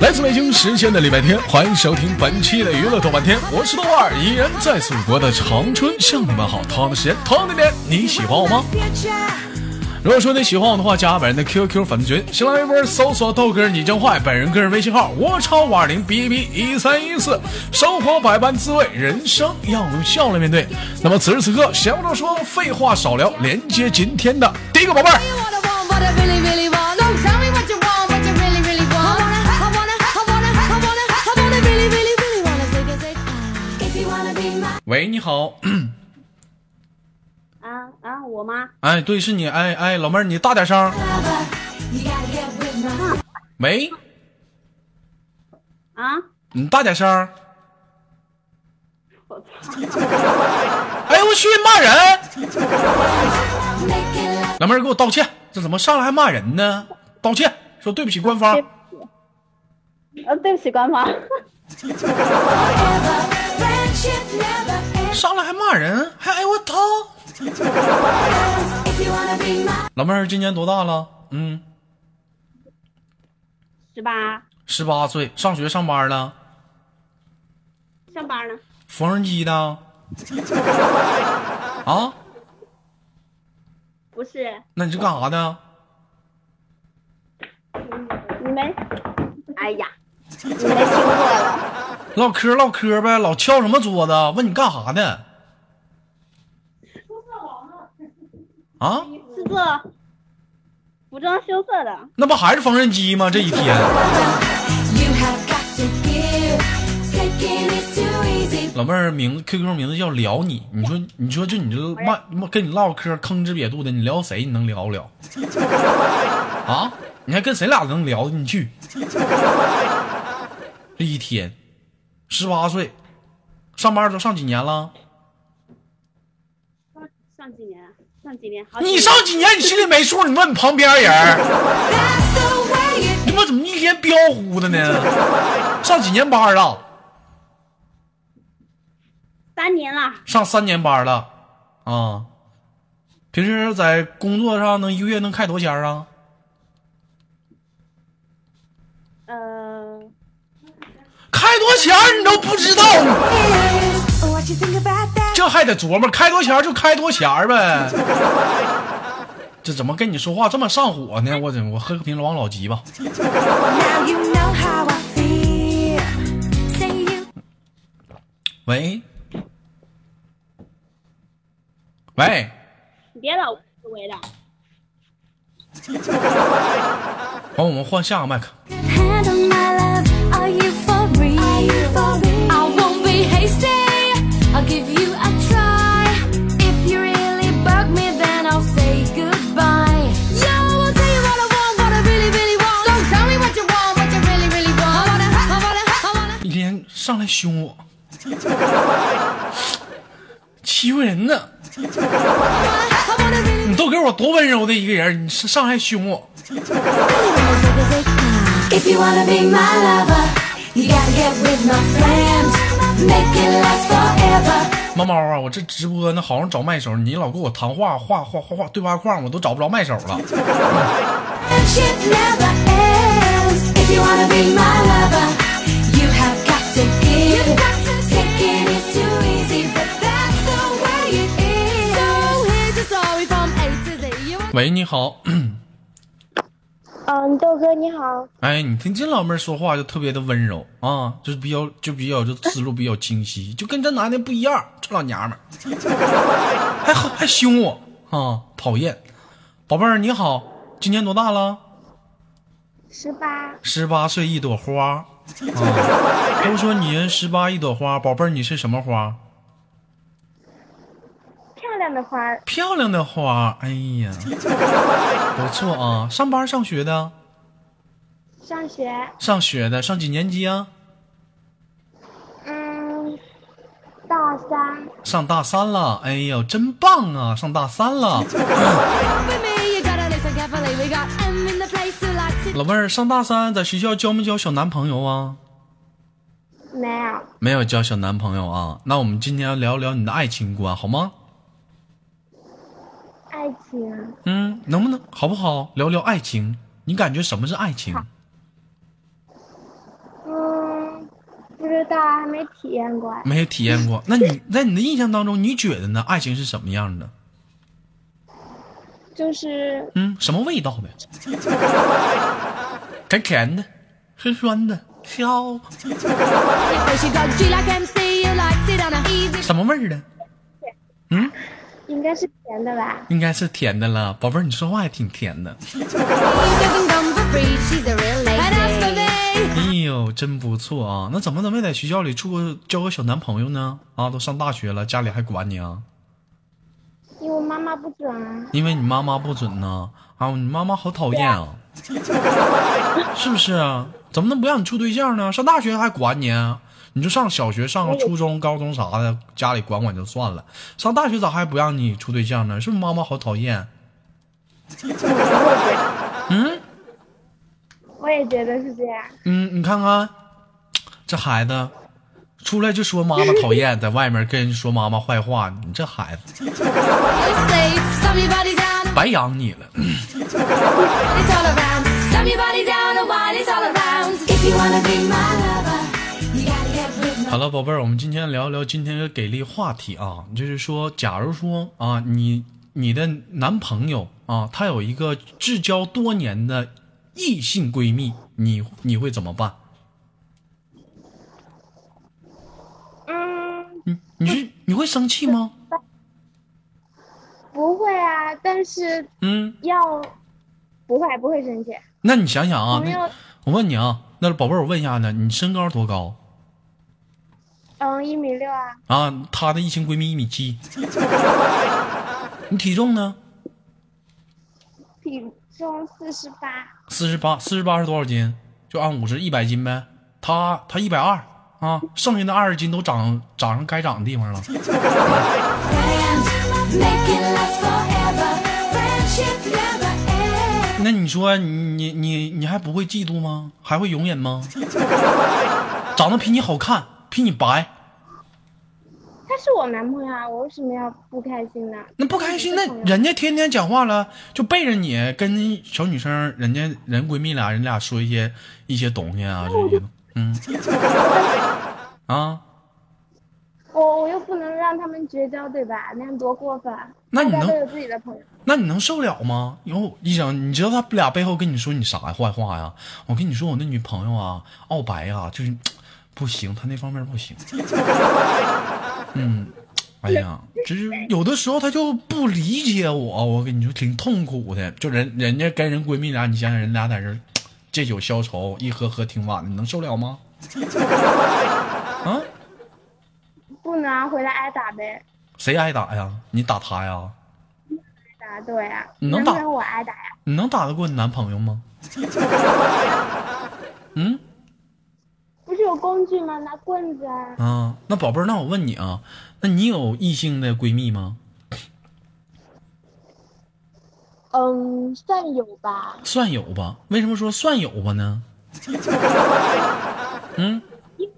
来自北京时间的礼拜天，欢迎收听本期的娱乐多半天，我是豆瓣儿，依然在祖国的长春向你们好。同样的时间，同样的点，你喜欢我吗？如果说你喜欢我的话，加本人的 QQ 粉丝群，新浪微博搜索豆哥你真坏，本人个人微信号我超五二零 B B 一三一四，生活百般滋味，人生要用笑来面对。那么此时此刻，闲话少说，废话少聊，连接今天的第一个宝贝儿。喂，你好，我吗？哎，对，是你，哎哎，老妹儿，你大点声。喂，啊，你大点声。我操！哎呦我去，骂人.老妹儿给我道歉，这怎么上来还骂人呢？道歉，说对不起官方对。不起，呃，对不起，官方。上来还骂人，还哎我操！老妹儿今年多大了？嗯，十八，十八岁，上学上班了，上班呢。缝纫机的。啊？不是，那你是干啥的？你们？哎呀，你没听过了？唠嗑唠嗑呗，老敲什么桌子？问你干啥的？啊？是做服装修色的。那不还是缝纫机吗？这一天.老妹儿名字 QQ 名字叫聊你，你说你说就你这骂跟你唠嗑吭哧瘪肚的，你聊谁？你能聊不了？啊？你还跟谁俩能聊进去？这一天，十八岁，上班都上几年了？上上几年？上几年？好几你上几年？你心里没数？你问你旁边人你他妈怎么一天彪呼的呢？上几年班了？三年了。上三年班了，啊？平时在工作上能一个月能开多少钱啊？呃，开多少钱你都不知道，这还得琢磨，开多钱就开多钱呗。这怎么跟你说话这么上火呢？我怎么我喝个瓶王老吉吧。喂，喂，你别老喂了。好，我们换下个麦克。Give you 上来凶我，欺负人呢。你都给我多温柔的一个人，你上上来凶我。猫猫啊，我这直播呢，好像找麦手，你老给我谈话画画画画对话框，我都找不着麦手了。喂，你好，嗯，豆哥你好。哎，你听这老妹儿说话就特别的温柔啊，就是比较就比较就思路比较清晰，就跟这男的不一样，这老娘们儿还还凶我啊，讨厌。宝贝儿你好，今年多大了？十八，十八岁一朵花啊，都说女人十八一朵花，宝贝儿你是什么花？漂亮的花。漂亮的花，哎呀，不错啊！上班上学的，上学，上学的，上几年级啊？嗯，大三。上大三了，哎呦，真棒啊！上大三了，老妹儿上大三，在学校交没交小男朋友啊？没有，没有交小男朋友啊？那我们今天聊聊你的爱情观，好吗？爱爱情。嗯，能不能好不好聊聊爱情？你感觉什么是爱情？嗯，不知道，还没体验过。没有体验过。那你在你的印象当中，你觉得呢？爱情是什么样的？就是嗯，什么味道的？甜甜的，酸酸的，笑，Because you got G like MC, you like sit on a easy. 什么味儿的？嗯，应该是甜的吧？应该是甜的了。宝贝儿，你说话也挺甜的。哎呦，真不错啊！那怎么都没在学校里处个交个小男朋友呢？啊，都上大学了，家里还管你啊？因为我妈妈不准啊。因为你妈妈不准呢。啊，你妈妈好讨厌啊，是不是啊？怎么能不让你处对象呢？上大学还管你啊？你就上小学、上初中、高中啥的，家里管管就算了。上大学咋还不让你处对象呢？是不是妈妈好讨厌？嗯我也觉得是这样。嗯，你看看这孩子，出来就说妈妈讨厌，在外面跟人说妈妈坏话，你这孩子，白养你了。好了，宝贝儿，我们今天聊一聊今天的给力话题啊，就是说，假如说啊，你你的男朋友啊，他有一个至交多年的异性闺蜜，你你会怎么办？你你是你会生气吗？不会啊，但是嗯，要不会不会生气。那你想想啊，我问你啊，那宝贝儿，我问一下呢，你身高多高嗯，一米六啊，啊？她的异性闺蜜一米七，你体重呢？体重四十八。四十八，四十八是多少斤？就按五十，一百斤呗。她她一百二啊，剩下的二十斤都长长上该长的地方了。那你说你你你你还不会嫉妒吗？还会容忍吗？长得比你好看，比你白，他是我男朋友啊，我为什么要不开心呢？那不开心，那人家天天讲话了，就背着你跟小女生，人家人闺蜜俩，人俩说一些一些东西啊，这些，嗯，啊，我我又不能让他们绝交，对吧？那样多过分。那你能大家都有自己的朋友。那你能受了吗？以后一想，你知道他俩背后跟你说你啥坏话呀？我跟你说，我那女朋友啊，傲白呀，就是不行，她那方面不行。嗯，哎呀，就是有的时候她就不理解我，我跟你说挺痛苦的。就人人家跟人闺蜜俩，你想想人俩在这儿借酒消愁，一喝喝挺晚的，你能受了吗？啊？不能啊回来挨打呗。谁挨打呀？你打他呀？打对啊，你能打我挨打呀。你能打得过你男朋友吗？嗯？不是有工具吗？拿棍子啊。啊，那宝贝儿，那我问你啊，那你有异性的闺蜜吗？嗯，算有吧。算有吧？为什么说算有吧呢？嗯，因为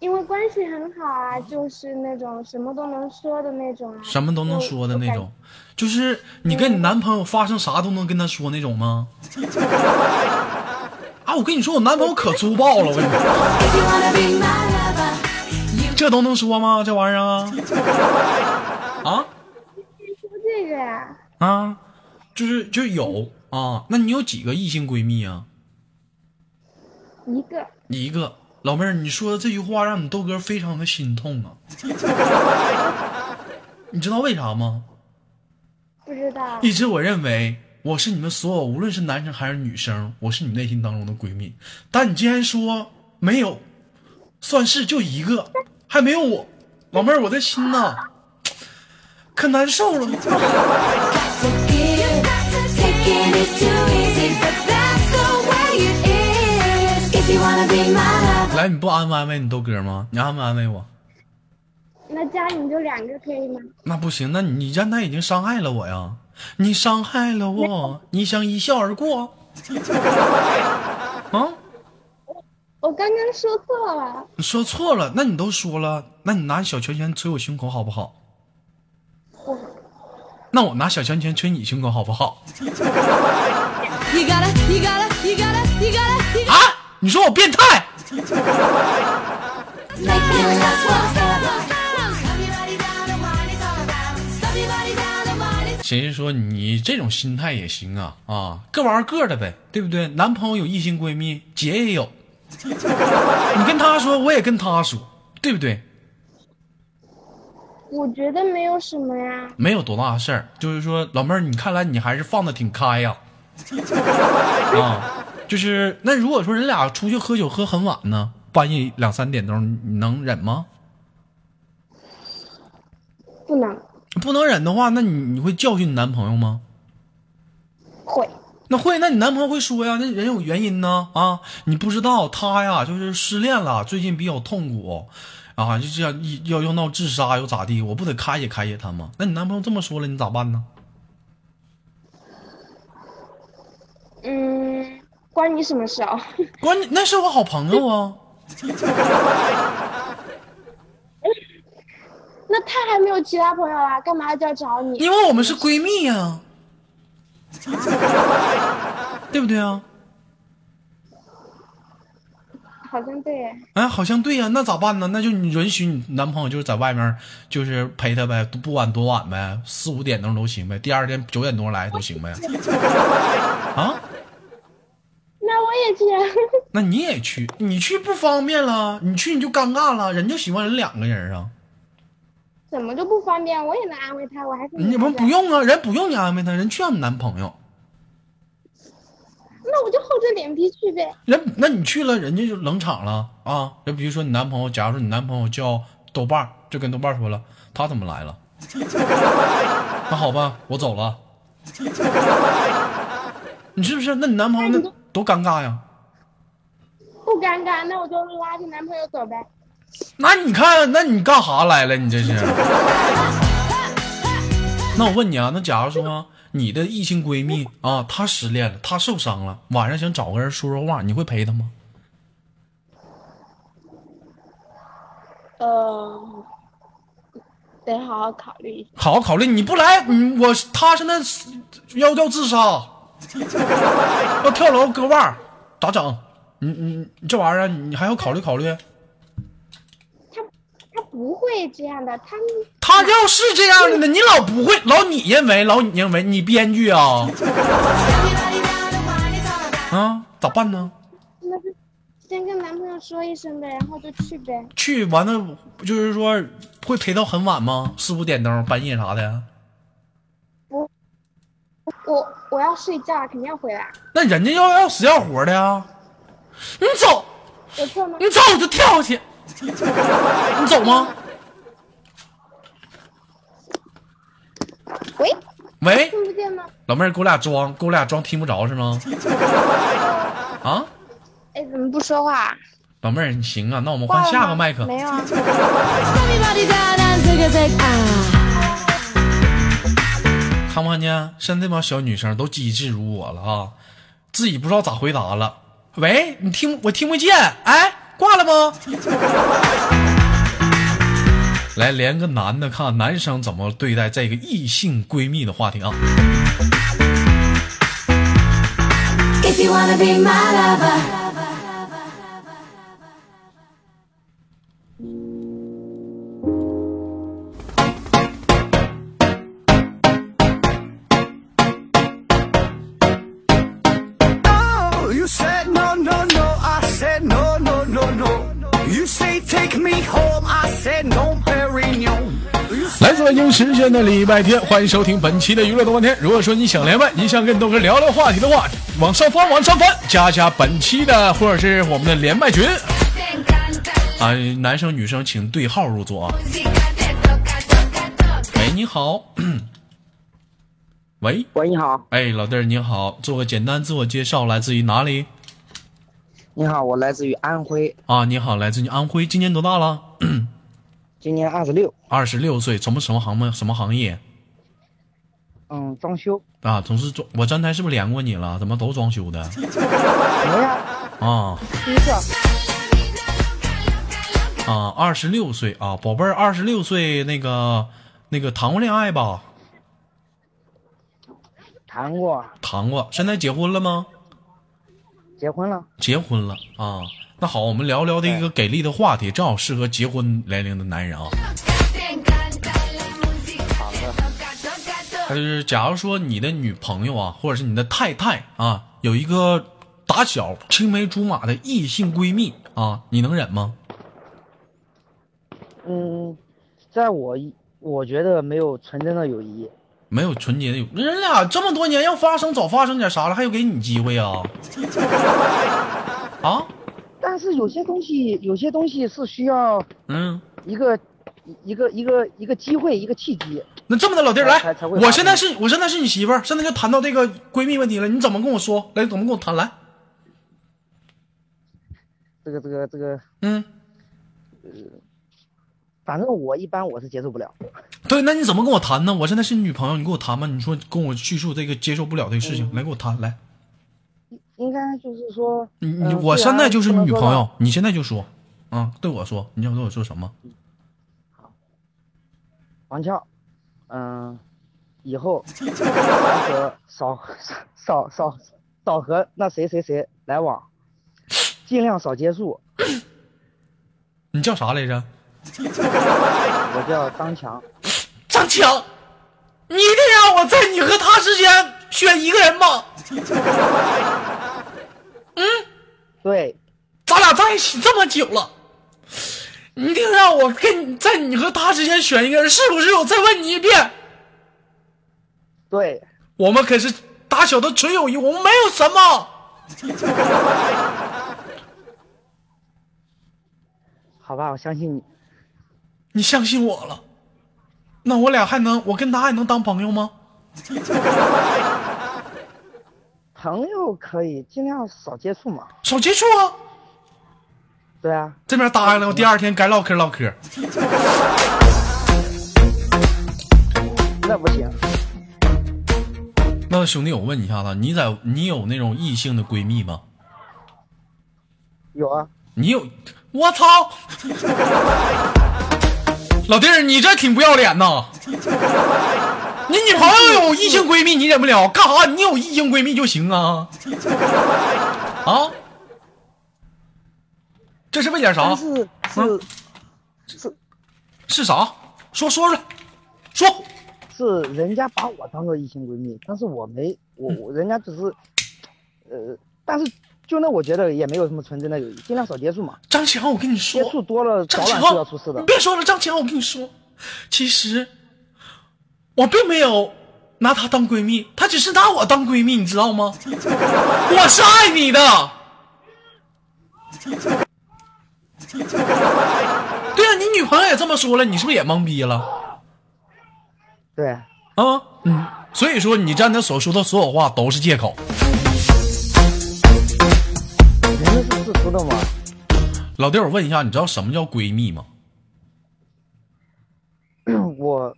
因为关系很好啊，就是那种什么都能说的那种啊。什么都能说的那种，就是你跟你男朋友发生啥都能跟他说那种吗？啊，我跟你说，我男朋友可粗暴了，我跟你说这都能说吗？这玩意儿啊？啊说这个呀、啊，就是就有啊。那你有几个异性闺蜜啊？一个一个。老妹儿，你说的这句话让你豆哥非常的心痛啊！你知道为啥吗？不知道。一直我认为我是你们所有，无论是男生还是女生，我是你内心当中的闺蜜。但你竟然说没有，算是就一个，还没有我，老妹儿，我的心呐，可难受了。Got to give. Taking is too easy, but that's the way it is. If you wanna be my lover. 来，你不安慰安慰你豆哥吗？你安慰安慰我。那家里就两个可以吗？那不行，那你让他已经伤害了我呀！你伤害了我，你想一笑而过。啊，我刚刚说错了。你说错了，那你都说了，那你拿小拳拳捶我胸口好不好？那我拿小拳拳捶你胸口好不好？啊？你说我变态？谁说你这种心态也行啊？啊各玩各的呗对不对？男朋友有异性闺蜜姐也有。你跟他说我也跟他说对不对？我觉得没有什么呀。没有多大事儿，就是说，老妹儿，你看来你还是放的挺开呀、啊，就是那如果说人俩出去喝酒喝很晚呢，半夜两三点钟，你能忍吗？不能，不能忍的话，那你你会教训你男朋友吗？会。那会，那你男朋友会说呀？那人有原因呢啊！你不知道他呀，就是失恋了，最近比较痛苦，啊，就这样一要要闹自杀又咋地？我不得开解开解他吗？那你男朋友这么说了，你咋办呢？嗯，关你什么事啊？关你那是我好朋友啊，那他还没有其他朋友啦，干嘛就要找你？因为我们是闺蜜呀、对不对啊？好像对耶。哎，好像对呀、那咋办呢？那就你允许你男朋友就是在外面，就是陪他呗，不管多晚呗，四五点钟都行呗，第二天九点多来都行呗。啊，那我也去。那你也去，你去不方便了，你去你就尴尬了，人就喜欢人两个人啊。怎么就不方便？我也能安慰他，我还是你们不。用啊，人不用你安慰他，人去让你男朋友。那我就厚着脸皮去呗。人，那你去了，人家就冷场了啊。就比如说你男朋友，假如说你男朋友叫豆瓣儿，就跟豆瓣儿说了，他怎么来了？那好吧，我走了。你是不是？那你男朋友那多尴尬呀？不尴尬，那我就拉着男朋友走呗。那你看，那你干啥来了？你这是？那我问你啊，那假如说你的异性闺蜜啊，她失恋了，她受伤了，晚上想找个人说说话，你会陪她吗？呃，得好好考虑一下。好好考虑，你不来，你我她现在是要要自杀，要跳楼割腕，咋整？你你你这玩意儿，你还要考虑考虑。不会这样的，他他要是这样的呢，你老不会，老你认为，老你认为你编剧啊. 啊？咋办呢？那就先跟男朋友说一声呗，然后就去呗。去完了，就是说会陪到很晚吗？四五点钟、半夜啥的？我我要睡觉，肯定要回来。那人家要要死要活的呀！你走，我错吗？你走我就跳下去，你走吗？喂，喂，听不见吗？老妹儿，给我俩装，给我俩装听不着是吗？啊，哎，怎么不说话？老妹儿，你行啊，那我们换下个麦克。没有啊。Ah. 看不看见？现在这帮小女生都机智如我了啊，自己不知道咋回答了。喂，你听我听不见，哎，挂了吗？来连个男的，看看男生怎么对待这个异性闺蜜的话题啊。If you wanna be my lover. 来自北京时间的礼拜天，欢迎收听本期的娱乐多半天。如果说你想连麦，你想跟豆哥聊聊话题的话，往上翻，往上翻，加加本期的或者是我们的连麦群啊，男生女生请对号入座啊。喂，你好，喂，喂，你好，哎，老弟儿你好，做个简单自我介绍，来自于哪里？你好，我来自于安徽，啊，你好，来自于安徽，今年多大了？今年二十六，二十六岁，从事什么行吗？什么行业？嗯，装修，啊，总是装，我刚才是不是连过你了？怎么都装修的？什么呀？啊第一个，啊，二十六岁啊，宝贝儿，二十六岁那个那个谈过恋爱吧？谈过，谈过，现在结婚了吗？结婚了。结婚了啊。那好，我们聊聊的一个给力的话题，正好适合结婚年龄的男人啊。他就是，假如说你的女朋友啊，或者是你的太太啊，有一个打小青梅竹马的异性闺蜜啊，你能忍吗？嗯，在我我觉得没有纯真的友谊。没有纯洁的友，人俩这么多年要发生早发生点啥了，还有给你机会啊？啊？但是有些东西，有些东西是需要嗯，一个一个一个一个机会，一个契机。那这么的，老弟儿来我现在是我现在是你媳妇儿，现在就谈到这个闺蜜问题了，你怎么跟我说？来，怎么跟我谈？来，这个这个这个，嗯，反正我一般我是接受不了。对，那你怎么跟我谈呢？我现在是你女朋友，你跟我谈吧。你说跟我叙述这个接受不了这个事情，来跟我谈，来，应该就是说，你我现在就是你女朋。友，你现在就说，啊，对我说，你要对我说什么？王俏，嗯，以后少和少少少少和那谁谁谁来往，尽量少接触。你叫啥来着？我叫张强，张强，你一定让我在你和他之间选一个人 吗？对，咱俩在一起这么久了，你一定让我跟你在你和他之间选一个人，是不是？我再问你一遍，对，我们可是打小的纯友谊，我们没有什么。好吧，我相信你。你相信我了，那我俩还能，我跟他还能当朋友吗？朋友可以尽量少接触嘛。少接触啊！对啊，这边答应了，我第二天该唠嗑唠嗑。那不行。那兄弟，我问你一下子，你在你有那种异性的闺蜜吗？有啊，你有？我操！老弟儿，你这挺不要脸呐！你女朋友有异性闺蜜，你忍不了？干啥？你有异性闺蜜就行啊？啊？这是为点啥？是是是是啥？说说说，说。是人家把我当做异性闺蜜，但是我没我我人家只是，呃，但是就那我觉得也没有什么纯真的友谊，尽量少接触嘛，张强，我跟你说接，触多了早晚是要出事的你。别说了，张强，我跟你说，其实我并没有拿她当闺蜜，她只是拿我当闺蜜，你知道吗？我是爱你的。对啊，你女朋友也这么说了，你是不是也懵逼了？对，啊，嗯，所以说你站他所说的所有话都是借口。人家是世俗的吗，老弟，我问一下，你知道什么叫闺蜜吗？我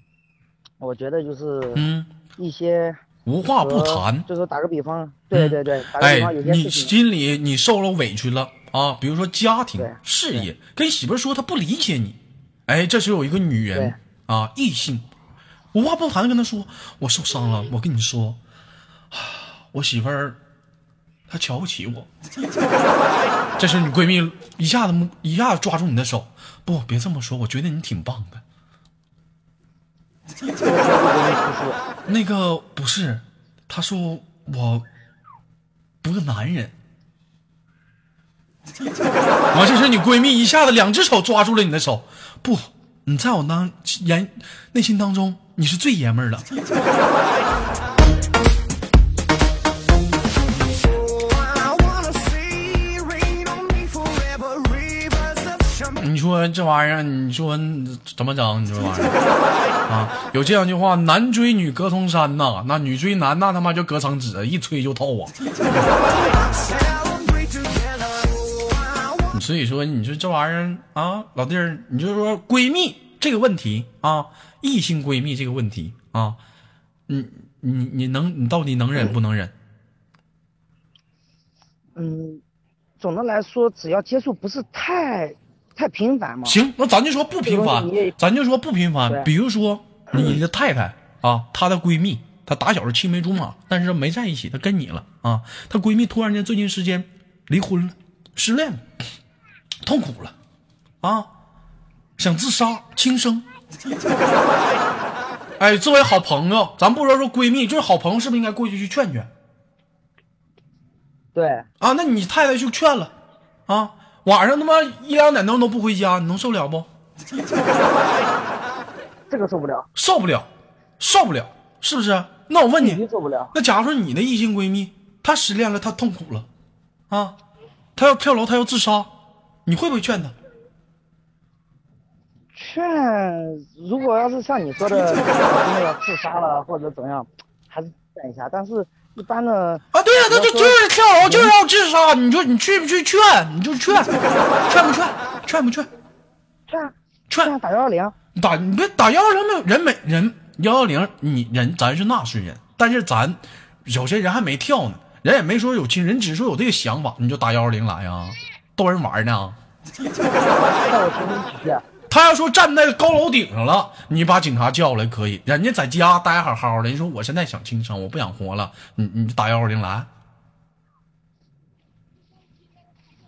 我觉得就是嗯，一些无话不谈。就是打个比方，对对对，打个哎比方，有，些你事情，心里你受了委屈了啊，比如说家庭、事业，跟媳妇儿说她不理解你，哎，这时候有一个女人啊，异性，无话不谈的跟她说，我受伤了，我跟你说，啊我媳妇儿她瞧不起我。这时你闺蜜一下子一下子抓住你的手，不，别这么说，我觉得你挺棒的。这个时候就容易出事。那个不是，他说我不是男人。完，这时你闺蜜一下子两只手抓住了你的手，不，你在我当眼内心当中你是最爷们儿的。你说这玩意儿，你说怎么整？你说这玩意儿啊？有这样一句话：男追女隔层山呐，那女追男那他妈就隔层纸，一吹就透啊。Oh, 所以说，你说这玩意儿啊，老弟儿，你就说闺蜜这个问题啊，异性闺蜜这个问题啊，你你你能你到底能忍不能忍？嗯，总的来说，只要接触不是太太频繁吗，行，那咱就说不频繁咱就说不频繁。比如说你的太太啊，她的闺蜜她打小是青梅竹马，但是没在一起，她跟你了啊。她闺蜜突然间最近时间离婚了，失恋了，痛苦了，啊，想自杀轻生。哎，作为好朋友，咱不说说闺蜜，就是好朋友，是不是应该过去去劝劝对，啊？那你太太就劝了啊，晚上他妈一两点钟都不回家，你能受了不？这个受不了，受不了，受不了，是不是？那我问你，受不了。那假如说你的异性闺蜜她失恋了，她痛苦了，啊，她要跳楼，她要自杀，你会不会劝她？劝，如果要是像你说的，那个自杀了或者怎么样，还是劝一下。但是一般的，啊，对呀、他就就是跳楼，就是要自杀，你说你去不去劝？你就劝，劝不劝？劝不劝？劝劝劝打幺幺零，打你别打幺幺零没有人没人幺幺零，你人咱是纳税人，但是咱有些人还没跳呢，人也没说有亲人，只是说有这个想法，你就打幺幺零来啊，逗人玩呢。他要说站在高楼顶上了，你把警察叫来可以，人家在家待好好的，你说我现在想轻生，我不想活了，你你打幺二零来，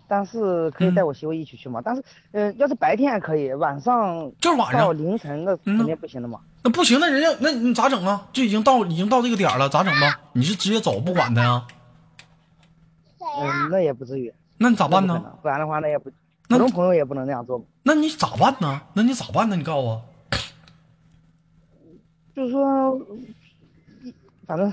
但是可以带我媳妇一起去嘛？但是，呃，要是白天还可以，晚上就是晚到上，凌晨那嗯肯定不行的嘛。那不行，那人家那你咋整啊？就已经到已经到这个点了，咋整吧？你是直接走不管他呀？嗯，那也不至于。那你咋办呢？不然的话，那也不，那普通朋友也不能那样做嘛。那你咋办呢？那你咋办呢？你告诉我。就是说，反正，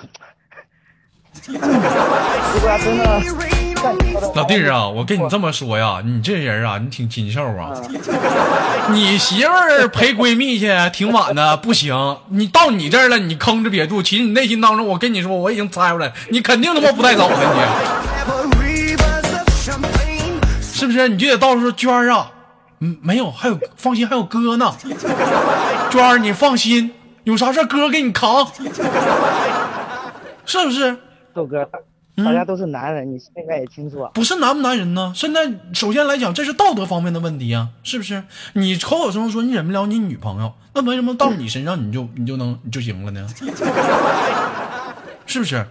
老弟儿啊，我跟你这么说呀，你这人啊，你挺禽兽啊！嗯你媳妇儿陪闺蜜去挺晚的，不行，你到你这儿了，你吭哧瘪肚，其实你内心当中，我跟你说，我已经猜出来，你肯定他妈不带走的，Ever 是不是？你就得到时候娟儿啊，嗯，没有，还有放心，还有哥呢，娟儿你放心，有啥事儿哥给你扛，是不是？豆哥，嗯大家都是男人，你应该也清楚啊。不是男不男人呢？现在首先来讲，这是道德方面的问题啊，是不是？你口口声声说你忍不了你女朋友，那为什么到你身上你就你就能你就行了呢？是不是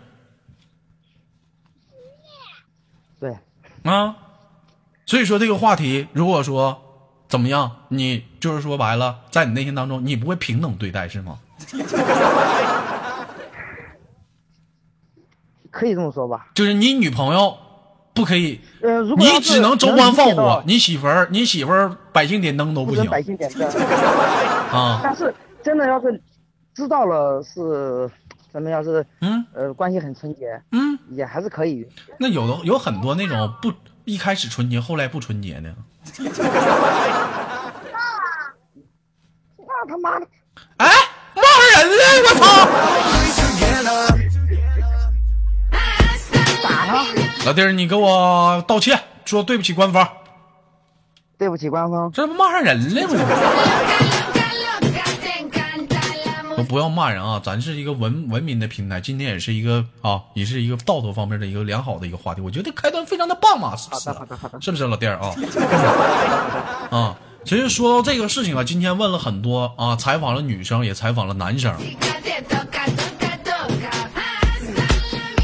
对，啊？所以说这个话题，如果说怎么样，你就是说白了，在你内心当中，你不会平等对待是吗？可以这么说吧。就是你女朋友不可以，呃，如果你只能州官放火你媳妇儿你媳妇儿百姓点灯都不行不百姓点灯，啊。但是真的要是知道了是咱们要是嗯呃关系很纯洁，嗯。也还是可以。那有的有很多那种不一开始纯洁，后来不纯洁呢。那他妈的，哎，骂人呢！我操.打他！老弟儿，你给我道歉，说对不起官方，对不起官方，这不骂上人了吗？都不要骂人啊！咱是一个文文明的平台，今天也是一个啊，也是一个道德方面的一个良好的一个话题。我觉得开端非常的棒嘛，是不是是不是老弟儿啊？啊，其实说到这个事情啊，今天问了很多啊，采访了女生，也采访了男生。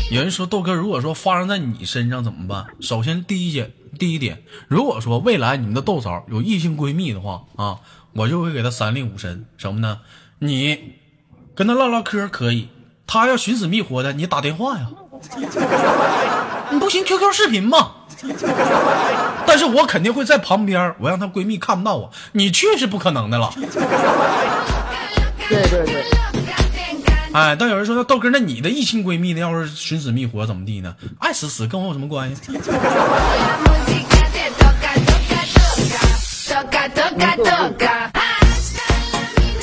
有人说豆哥，如果说发生在你身上怎么办？首先第一点，第一点，如果说未来你们的豆嫂有异性闺蜜的话啊，我就会给她三令五申，什么呢？你跟他唠唠嗑可以，他要寻死觅活的，你打电话呀。你不行，QQ 视频嘛。但是我肯定会在旁边，我让她闺蜜看不到我。你去是不可能的了。对对对哎，但有人说，那豆哥，那你的异性闺蜜呢？要是寻死觅活怎么地呢？爱死死跟我有什么关系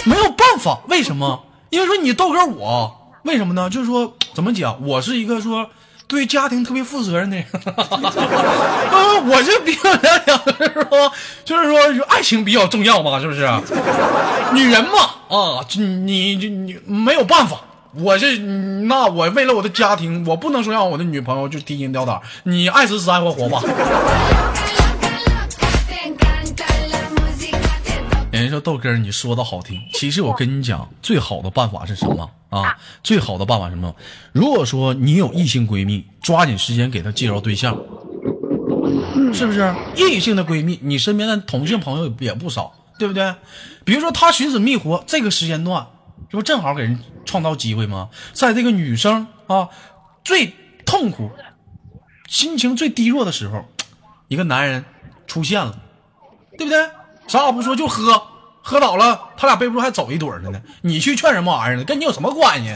没有办法，为什么？因为说你豆哥我，为什么呢？就是说怎么讲，我是一个说对家庭特别负责任的人，呃，我是比较来讲就是说，就是说就爱情比较重要嘛，是不是？女人嘛，啊，就你你你没有办法。我是那我为了我的家庭，我不能说让我的女朋友就提心吊胆，你爱死死爱活活吧。说豆哥，你说的好听，其实我跟你讲，最好的办法是什么啊？最好的办法是什么？如果说你有异性闺蜜，抓紧时间给她介绍对象，是不是？异性的闺蜜，你身边的同性朋友也不少，对不对？比如说她寻死觅活，这个时间段，这不正好给人创造机会吗？在这个女生啊最痛苦、心情最低落的时候，一个男人出现了。对不对？啥也不说就喝，喝倒了，他俩背不住还走一堆儿的呢。你去劝什么玩意儿呢？跟你有什么关系？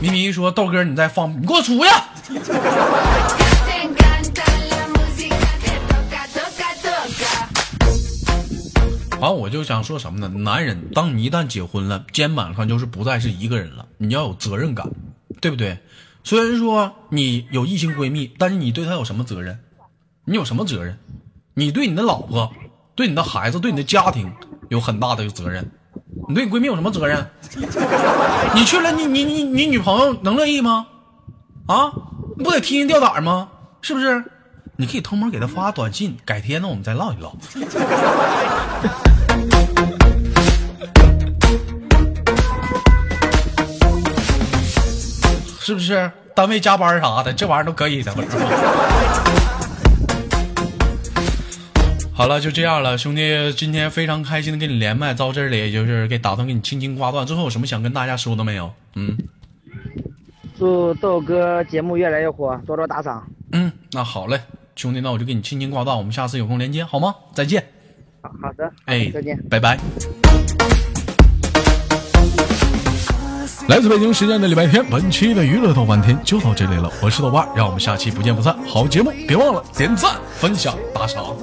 咪咪说：“豆哥，你在放，你给我出去！” 完，我就想说什么呢？男人，当你一旦结婚了，肩膀上就是不再是一个人了，你要有责任感，对不对？虽然说你有异性闺蜜，但是你对她有什么责任？你有什么责任？你对你的老婆、对你的孩子、对你的家庭有很大的责任。你对你闺蜜有什么责任？你去了，你你你你女朋友能乐意吗？啊，你不得提心吊胆吗？是不是？你可以偷摸给她发短信，改天呢我们再唠一唠。是不是单位加班啥的，这玩意儿都可以的，不是吗？好了，就这样了，兄弟，今天非常开心的跟你连麦，到这里也就是给打算给你轻轻挂断。最后有什么想跟大家说的没有？嗯祝豆哥节目越来越火，多多打赏。嗯，那好嘞，兄弟，那我就给你轻轻挂断，我们下次有空连接好吗？再见。好好的，哎，再见。拜拜。来自北京时间的礼拜天，本期的娱乐逗半天就到这里了。我是豆瓣，让我们下期不见不散。好节目别忘了点赞、分享、打赏。